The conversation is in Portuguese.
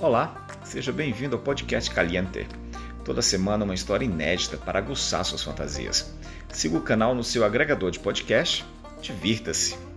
Olá, seja bem-vindo ao podcast Caliente. Toda semana uma história inédita para aguçar suas fantasias. Siga o canal no seu agregador de podcast. Divirta-se!